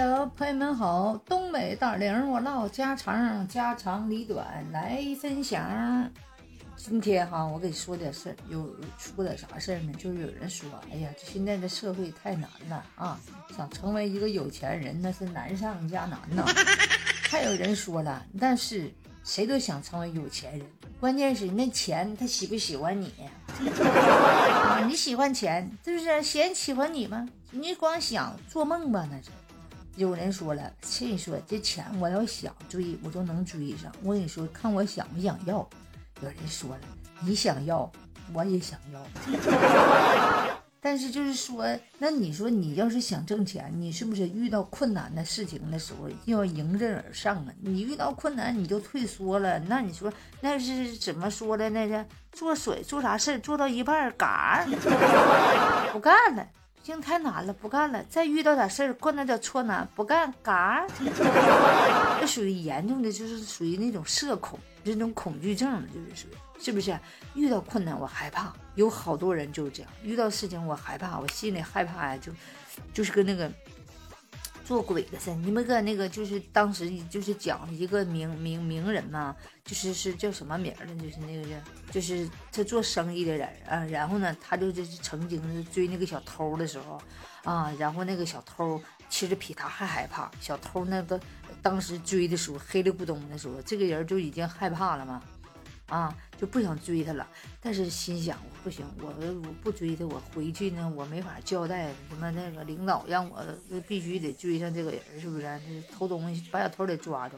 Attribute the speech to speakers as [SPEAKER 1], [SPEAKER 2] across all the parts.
[SPEAKER 1] Hello，朋友们好，东北大玲，我唠家常，家长里短来分享。今天哈，我给说点事儿，有说点啥事儿呢？就是有人说，哎呀，现在的社会太难了啊，想成为一个有钱人那是难上加难呐。还有人说了，但是谁都想成为有钱人，关键是那钱他喜不喜欢你 啊？你喜欢钱，是不是？钱喜欢你吗？你光想做梦吧，那是。有人说了，这说这钱我要想追，我都能追上。我跟你说，看我想不想要。有人说了，你想要，我也想要。但是就是说，那你说你要是想挣钱，你是不是遇到困难的事情的时候要迎刃而上啊？你遇到困难你就退缩了，那你说那是怎么说的？那是做水做啥事做到一半嘎 不干了。经太难了，不干了。再遇到点事儿，困难点挫难，不干，嘎。这属于严重的，就是属于那种社恐，那种恐惧症，就是属于，是不是？遇到困难我害怕，有好多人就是这样。遇到事情我害怕，我心里害怕呀，就，就是跟那个。做鬼的似的，你们个那个就是当时就是讲一个名名名人嘛，就是是叫什么名儿呢？就是那个人，就是他做生意的人啊。然后呢，他就就是曾经追那个小偷的时候啊，然后那个小偷其实比他还害怕。小偷那个当时追的时候黑里咕咚的时候，这个人就已经害怕了嘛。啊，就不想追他了，但是心想我不行，我我不追他，我回去呢，我没法交代什么那个领导让我必须得追上这个人，是不是？偷东西把小偷得抓住，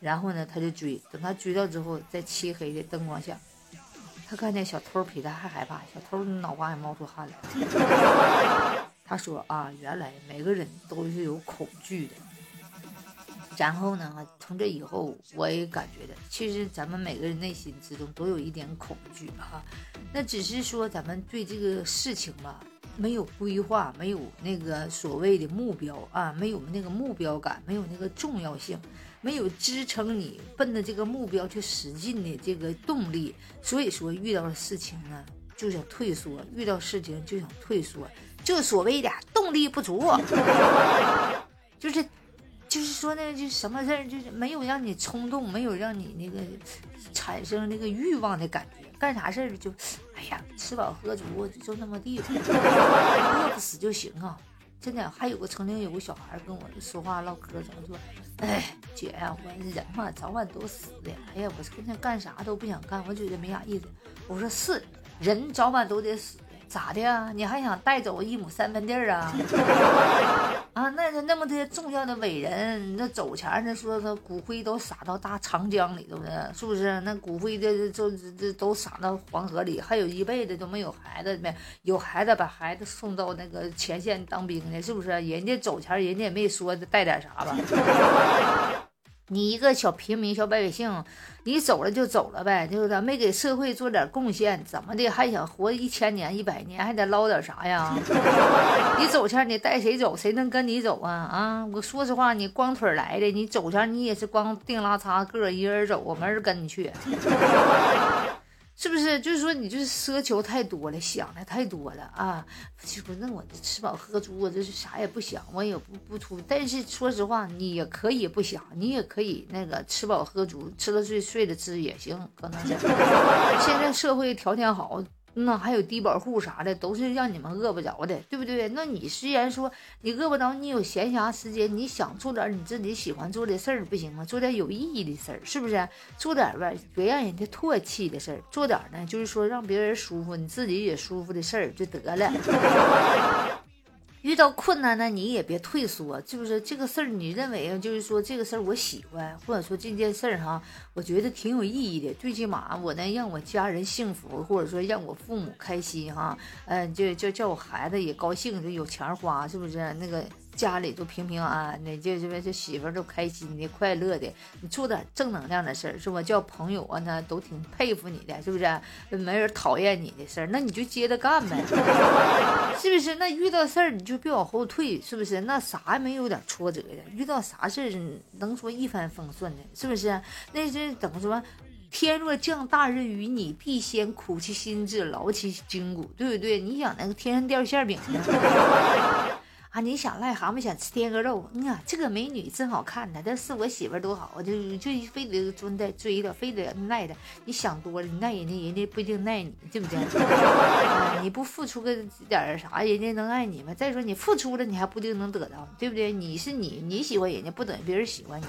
[SPEAKER 1] 然后呢，他就追，等他追到之后，在漆黑的灯光下，他看见小偷比他还害怕，小偷脑瓜也冒出汗来。他说啊，原来每个人都是有恐惧的。然后呢？从这以后，我也感觉的，其实咱们每个人内心之中都有一点恐惧哈。那只是说咱们对这个事情吧，没有规划，没有那个所谓的目标啊，没有那个目标感，没有那个重要性，没有支撑你奔着这个目标去使劲的这个动力。所以说，遇到了事情呢，就想退缩；遇到事情就想退缩，就所谓的动力不足，就是。就是说呢，就什么事儿就是没有让你冲动，没有让你那个产生那个欲望的感觉，干啥事儿就，哎呀，吃饱喝足就那么地，饿不死就行啊！真的，还有个曾经有个小孩跟我说话唠嗑，怎么说？哎，姐呀，我人嘛早晚都死的。哎呀，我现在干啥都不想干，我觉得没啥意思。我说是，人早晚都得死。咋的呀？你还想带走一亩三分地儿啊？啊，那那那么些重要的伟人，那走前那说说骨灰都撒到大长江里头呢，是不是？那骨灰这这这都撒到黄河里，还有一辈子都没有孩子没有孩子把孩子送到那个前线当兵呢，是不是？人家走前人家也没说带点啥吧？你一个小平民、小百姓，你走了就走了呗，就是没给社会做点贡献，怎么的还想活一千年、一百年，还得捞点啥呀？你走前你带谁走？谁能跟你走啊？啊！我说实话，你光腿来的，你走前你也是光腚拉碴个一人走，我没人跟你去。是不是？就是说你就是奢求太多了，想的太多了啊！就不那我吃饱喝足，我这是啥也不想，我也不不出。但是说实话，你也可以不想，你也可以那个吃饱喝足，吃了睡，睡了吃也行，可能。现在社会条件好。那还有低保户啥的，都是让你们饿不着的，对不对？那你虽然说你饿不着，你有闲暇时间，你想做点你自己喜欢做的事儿，不行吗？做点有意义的事儿，是不是？做点吧，别让人家唾弃的事儿，做点呢，就是说让别人舒服，你自己也舒服的事儿就得了。遇到困难呢，你也别退缩，是不是？这个事儿你认为就是说这个事儿我喜欢，或者说这件事儿哈，我觉得挺有意义的，最起码我能让我家人幸福，或者说让我父母开心哈，嗯，就就叫我孩子也高兴，就有钱花，是不是？那个。家里都平平安安的，就这这媳妇儿都开心的、快乐的。你做点正能量的事儿，是吧？叫朋友啊，那都挺佩服你的，是不是？没人讨厌你的事儿，那你就接着干呗，是不是？那遇到事儿你就别往后退，是不是？那啥也没有点挫折的，遇到啥事儿能说一帆风顺的，是不是？那是怎么说？天若降大任于你，必先苦其心志，劳其筋骨，对不对？你想那个天上掉馅饼呢？啊，你想癞蛤蟆想吃天鹅肉，嗯啊，这个美女真好看呢，这是我媳妇多好，就就非得追的追的，非得赖的。你想多了，你赖人家，人家不一定赖你，对不对？你不付出个点啥，人家能爱你吗？再说你付出了，你还不一定能得到，对不对？你是你，你喜欢人家，不等于别人喜欢你。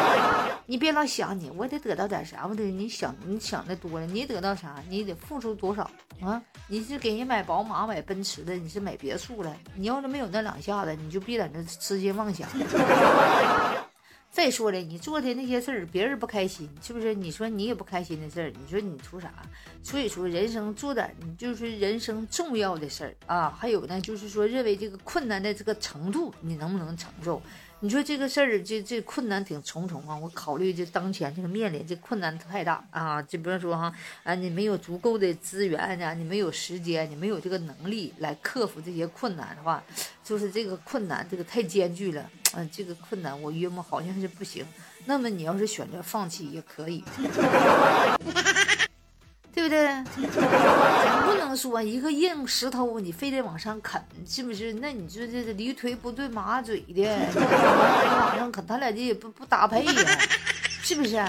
[SPEAKER 1] 你别老想你，我得得到点啥，我得你想你想的多了，你得到啥，你得付出多少啊？你是给人买宝马、买奔驰的，你是买别墅了，你要是没有那。那两下子，你就别在那痴心妄想。再说了，你做的那些事儿，别人不开心，是不是？你说你也不开心的事儿，你说你图啥？所以说，人生做点你就是人生重要的事儿啊。还有呢，就是说，认为这个困难的这个程度，你能不能承受？你说这个事儿，这这困难挺重重啊！我考虑这当前这个面临这困难太大啊！就比如说哈，啊，你没有足够的资源呢，你没有时间，你没有这个能力来克服这些困难的话，就是这个困难这个太艰巨了嗯！这个困难我约摸好像是不行。那么你要是选择放弃也可以。对不对？咱不能说一个硬石头，你非得往上啃，是不是？那你说这是驴腿不对马嘴的，往上啃，他俩这也不不搭配呀，是不是？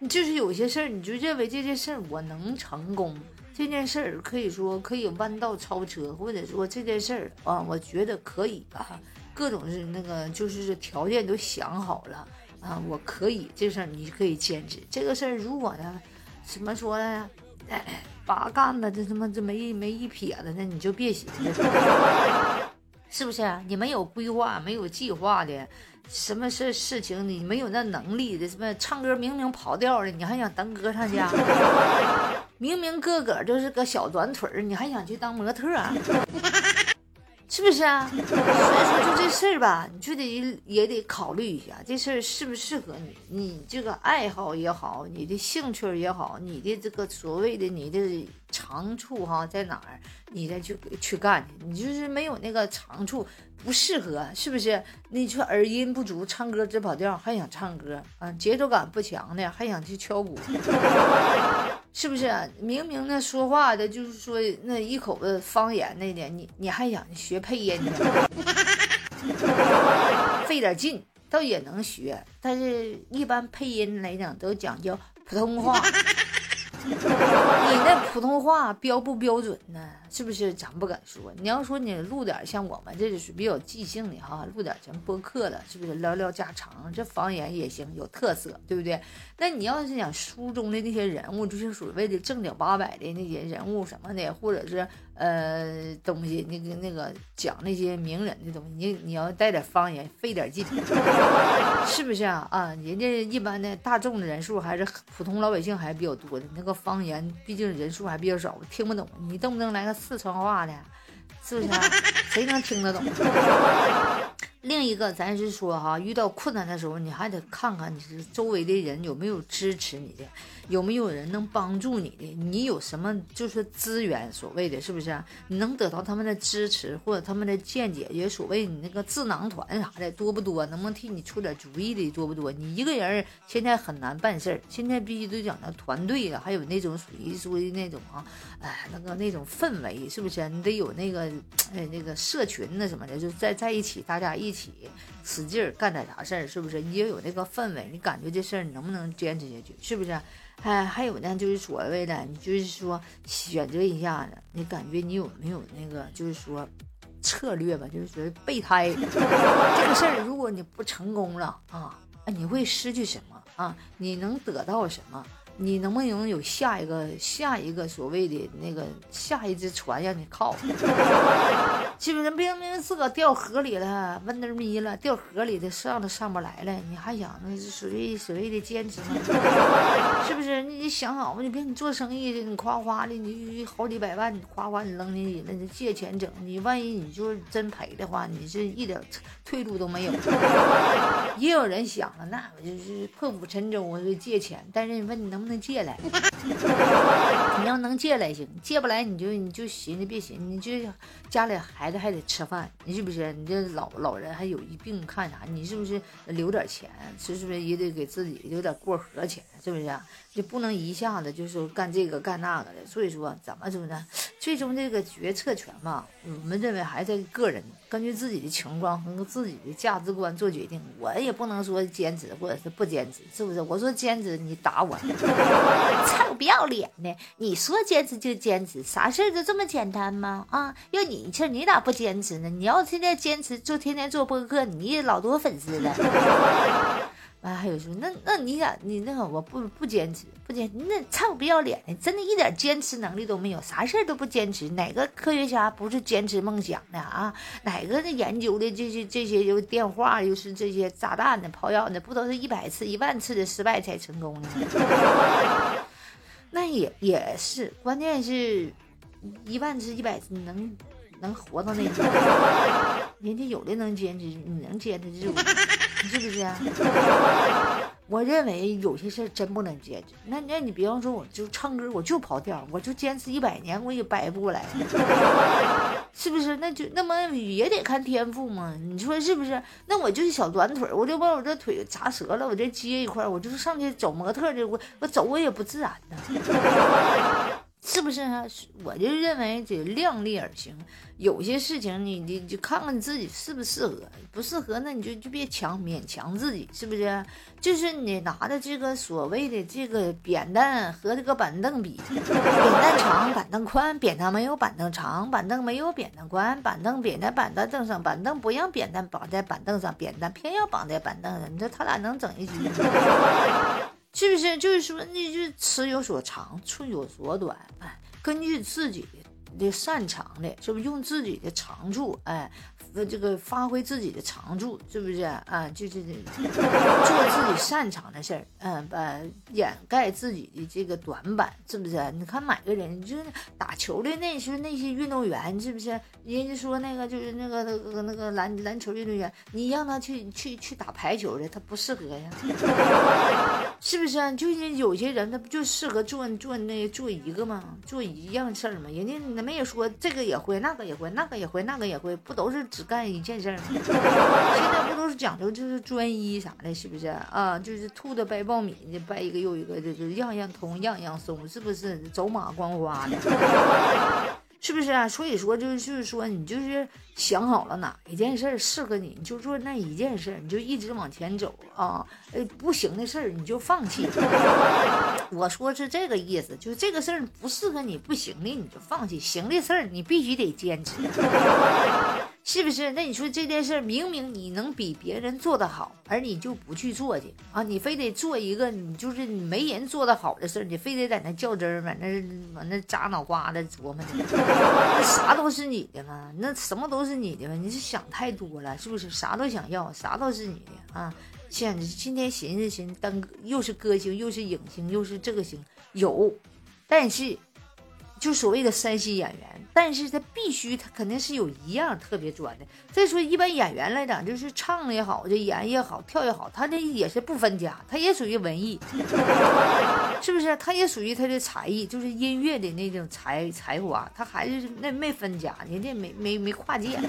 [SPEAKER 1] 你就是有些事儿，你就认为这件事儿我能成功，这件事儿可以说可以弯道超车，或者说这件事儿啊，我觉得可以啊，各种是那个就是条件都想好了啊，我可以这事儿你可以坚持。这个事儿如果呢？怎么说呢？哎八干的，这他妈这没没一撇子的，你就别寻思，是不是？你没有规划、没有计划的，什么事事情你没有那能力的，什么唱歌明明跑调了，你还想当歌唱家？明明个个就是个小短腿儿，你还想去当模特？是不是啊？所以说，就这事儿吧，你就得也得考虑一下，这事儿适不适合你？你这个爱好也好，你的兴趣也好，你的这个所谓的你的长处哈在哪儿？你再去去干去。你就是没有那个长处，不适合，是不是？你说耳音不足，唱歌只跑调，还想唱歌啊？节奏感不强的，还想去敲鼓。是不是明明那说话的，就是说那一口子方言那点，你你还想学配音？费点劲倒也能学，但是一般配音来讲都讲究普通话。你那普通话标不标准呢？是不是？咱不敢说。你要说你录点像我们这就是比较即兴的哈，录点咱播客的，是不是聊聊家常？这方言也行，有特色，对不对？那你要是讲书中的那些人物，就是所谓的正经八百的那些人物什么的，或者是。呃，东西那个那个讲那些名人的东西，你你要带点方言，费点劲，是不是啊？啊，人家一般的大众的人数还是普通老百姓还是比较多的，那个方言毕竟人数还比较少，听不懂。你动不动来个四川话的，是不是？谁能听得懂？另一个，咱是说哈，遇到困难的时候，你还得看看你是周围的人有没有支持你的。有没有人能帮助你的？你有什么就是资源？所谓的是不是？你能得到他们的支持或者他们的见解？也所谓你那个智囊团啥的多不多？能不能替你出点主意的多不多？你一个人现在很难办事儿，现在必须得讲到团队啊，还有那种属于说的那种啊，哎，那个那种氛围是不是？你得有那个哎那个社群那什么的，就在在一起，大家一起使劲儿干点啥事儿，是不是？你也有那个氛围，你感觉这事儿你能不能坚持下去？是不是？哎，还有呢，就是所谓的，你就是说选择一下子，你感觉你有没有那个，就是说策略吧，就是说备胎 这个事儿，如果你不成功了啊，你会失去什么啊？你能得到什么？你能不能有下一个下一个所谓的那个下一只船让你靠？是不是明明自个掉河里了，温得咪了，掉河里的上都上不来了，你还想那是所谓所谓的坚持吗？是不是？你想好嘛？你别你做生意的，你夸夸的，你好几百万，你夸夸你扔进去那，你借钱整，你万一你就是真赔的话，你是一点退路都没有。也有人想了，那我就是破釜沉舟，我借钱，但是你问你能不能？能借来，你要能借来行，借不来你就你就寻思别寻思，你就家里孩子还得吃饭，你是不是？你这老老人还有一病看啥？你是不是留点钱？是不是也得给自己留点过河钱？是不是？就不能一下子就说干这个干那个的。所以说，怎么说呢？最终这个决策权嘛，我们认为还在个人，根据自己的情况和自己的价值观做决定。我也不能说坚持或者是不坚持，是不是？我说坚持，你打我，臭不要脸的！你说坚持就坚持，啥事儿都这么简单吗？啊，要你这你咋不坚持呢？你要天天坚持，做天天做播客，你也老多粉丝了。啊，还有说，那那你想你那个我不不坚持不坚，那臭不要脸的，真的一点坚持能力都没有，啥事儿都不坚持。哪个科学家不是坚持梦想的啊？哪个那研究的这些这些又电话又是这些炸弹的炮药的，不都是一百次一万次的失败才成功的？那也也是，关键是一万次一百次能能活到那天，人家有的能坚持，你能坚持住？是不是？我认为有些事真不能坚持。那那你比方说，我就唱歌，我就跑调，我就坚持一百年，我也掰不过来，是不是？那就那么也得看天赋嘛。你说是不是？那我就是小短腿，我就把我这腿砸折了，我这接一块，我就是上去走模特的，我我走我也不自然呢。是不是啊？我就认为得量力而行，有些事情你你就看看你自己适不适合，不适合那你就就别强勉强自己，是不是？就是你拿着这个所谓的这个扁担和这个板凳比，扁担长板凳宽，扁担没有板凳长，板凳没有扁担宽，板凳扁在板凳上，板凳不让扁担绑在板凳上，扁担偏要绑在板凳上，你说他俩能整一局？是不是？就是说，那就尺有所长，寸有所短，哎，根据自己的擅长的，是不是用自己的长处，哎。这个发挥自己的长处，是不是啊？就是 做自己擅长的事儿，嗯，把掩盖自己的这个短板，是不是？你看每个人，就是打球的那些那些运动员，是不是？人家说那个就是那个那个那个篮篮球运动员，你让他去去去打排球的，他不适合呀，是不是？就是有些人他不就适合做做那做一个吗？做一样事儿吗？人家没有说这个也会，那个也会，那个也会，那个也会，不都是？只干一件事儿，现在不都是讲究就是专一啥的，是不是啊？就是兔子掰苞米，掰一个又一个，就是样样通，样样松，是不是？走马观花的，是不是啊？所以说，就是说，你就是想好了哪一件事儿适合你，你就做那一件事儿，你就一直往前走啊。哎，不行的事儿你就放弃。我说是这个意思，就是这个事儿不适合你，不行的你就放弃，行的事儿你必须得坚持。是不是？那你说这件事明明你能比别人做得好，而你就不去做去啊？你非得做一个你就是没人做得好的事儿，你非得在那较真儿，往那往那扎脑瓜子琢磨呢？那啥都是你的吗？那什么都是你的吗？你是想太多了，是不是？啥都想要，啥都是你的啊？现今天寻思寻思，当又是歌星，又是影星，又是这个星，有，但是。就所谓的山西演员，但是他必须他肯定是有一样特别专的。再说一般演员来讲，就是唱也好，这演也好，跳也好，他这也是不分家，他也属于文艺，是不是？他也属于他的才艺，就是音乐的那种才才华，他还是那没分家，人家没没没跨界。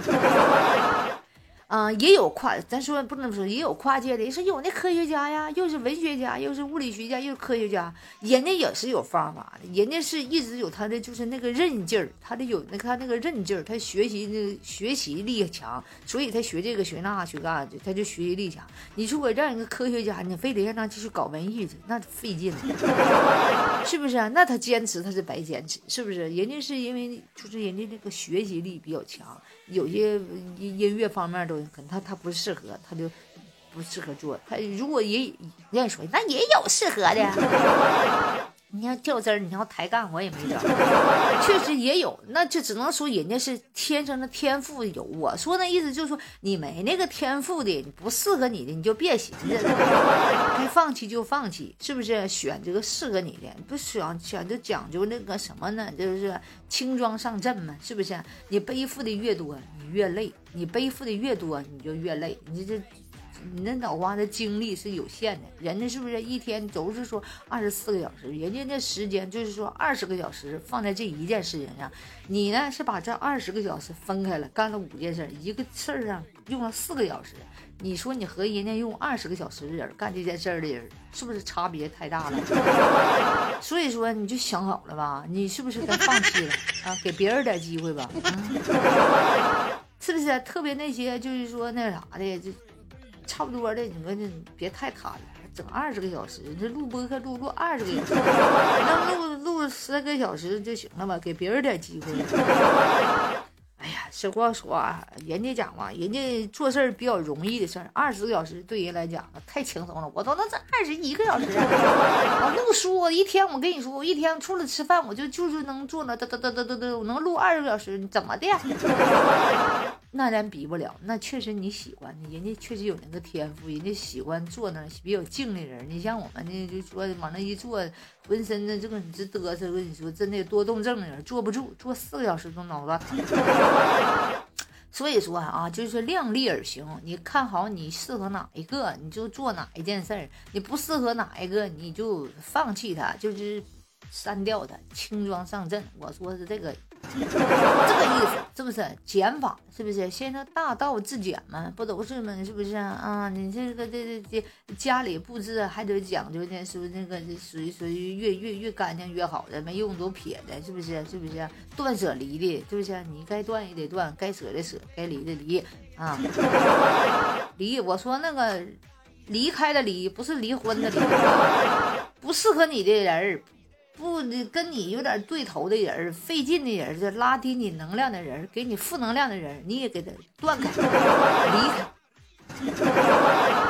[SPEAKER 1] 啊，也有跨，咱说不能说也有跨界的，是有那科学家呀，又是文学家，又是物理学家，又是科学家，人家也是有方法的，人家是一直有他的就是那个韧劲儿，他的有那他那个韧劲儿，他学习那学习力强，所以他学这个学那学那的，他就学习力强。你说我让一个科学家，你非得让他继续搞文艺去，那费劲了，是不是啊？那他坚持他是白坚持，是不是？人家是因为就是人家那个学习力比较强。有些音乐方面都他他不适合，他就不适合做。他如果也人家说，那也有适合的。你要较真儿，你要抬杠，我也没招。确实也有，那就只能说人家是天生的天赋有。我说那意思就是说，你没那个天赋的，你不适合你的，你就别寻思了，该放弃就放弃，是不是？选这个适合你的，不选，选就讲究那个什么呢？就是轻装上阵嘛，是不是？你背负的越多，你越累；你背负的越多，你就越累。你这你那脑瓜子精力是有限的，人家是不是一天都是说二十四个小时？人家那时间就是说二十个小时放在这一件事情上，你呢是把这二十个小时分开了，干了五件事，一个事儿上用了四个小时。你说你和人家用二十个小时的人干这件事的人，是不是差别太大了？所以说你就想好了吧，你是不是该放弃了啊？给别人点机会吧，是不是？特别那些就是说那啥的，就差不多的，你说你别太贪了，整二十个小时，这录播课录录二十个小时，能录录十个小时就行了吧？给别人点机会。哎呀，实话说啊，人家讲嘛，人家做事儿比较容易的事儿，二十个小时对人来讲太轻松了。我都能整二十一个小时，我录书我一天，我跟你说，我一天除了吃饭，我就就是能坐那嘚嘚嘚嘚嘚嘚，我能录二十个小时，怎么的？那咱比不了，那确实你喜欢，人家确实有那个天赋，人家喜欢坐那比较静的人。你像我们呢，就说往那一坐，浑身的这个你这嘚瑟，我跟你说真的多动症的人坐不住，坐四个小时都脑瓜疼。所以说啊，就是量力而行，你看好你适合哪一个，你就做哪一件事儿；你不适合哪一个，你就放弃它，就是删掉它，轻装上阵。我说是这个。这个意思是不是减法？是不是先说大道至简嘛？不都是吗？是不是啊？你这个这这这家里布置还得讲究呢，是不是那个属于属于越越越干净越好的，没用都撇的，是不是？是不是断舍离的？是不是？你该断也得断，该舍的舍，该离的离啊！离，我说那个离开的离，不是离婚的离，不适合你的人。不，跟你有点对头的人，费劲的人，就拉低你能量的人，给你负能量的人，你也给他断开，离开，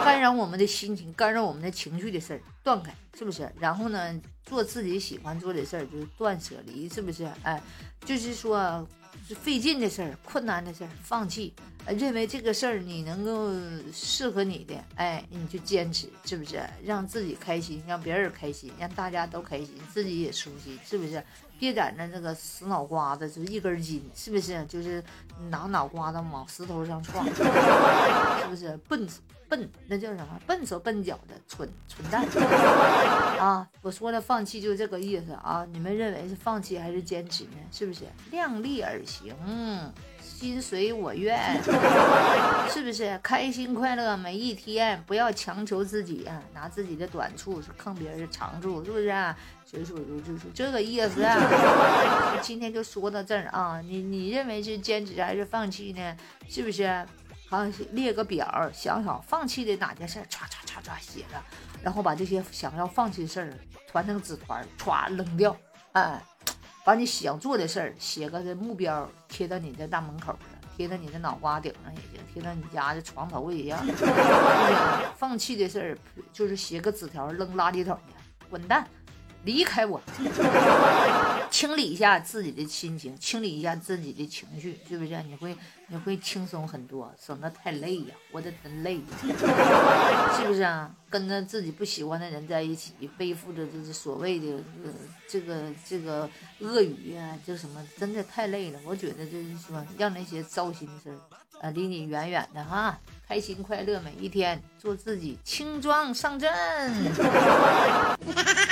[SPEAKER 1] 干扰我们的心情，干扰我们的情绪的事儿，断开，是不是？然后呢，做自己喜欢做的事儿，就是断舍离，是不是？哎，就是说。是费劲的事儿，困难的事儿，放弃。认为这个事儿你能够适合你的，哎，你就坚持，是不是？让自己开心，让别人开心，让大家都开心，自己也舒心，是不是？别在那那个死脑瓜子，就一根筋，是不是？就是拿脑瓜子往石头上撞，是不是？笨笨，那叫什么？笨手笨脚的，蠢蠢蛋 啊！我说的放弃就这个意思啊！你们认为是放弃还是坚持呢？是不是？量力而行。心随我愿，是不是开心快乐每一天？不要强求自己啊，拿自己的短处去坑别人的长处，是不是？所以说就就是这个意思。啊 今天就说到这儿啊，你你认为是坚持还是放弃呢？是不是？好，列个表，想想放弃的哪件事，唰唰唰唰写着，然后把这些想要放弃的事儿团成纸团，歘扔掉，哎。把你想做的事儿写个目标，贴到你的大门口上，贴到你的脑瓜顶上也行，贴到你家的床头也一样。放弃的事儿就是写个纸条扔垃圾桶去，滚蛋，离开我。清理一下自己的心情，清理一下自己的情绪，是不是？你会你会轻松很多，省得太累呀，活得真累，是不是啊？跟着自己不喜欢的人在一起，背负着这所谓的这个这个恶语啊，就什么，真的太累了。我觉得就是说，让那些糟心的事儿啊离你远远的哈，开心快乐每一天，做自己，轻装上阵。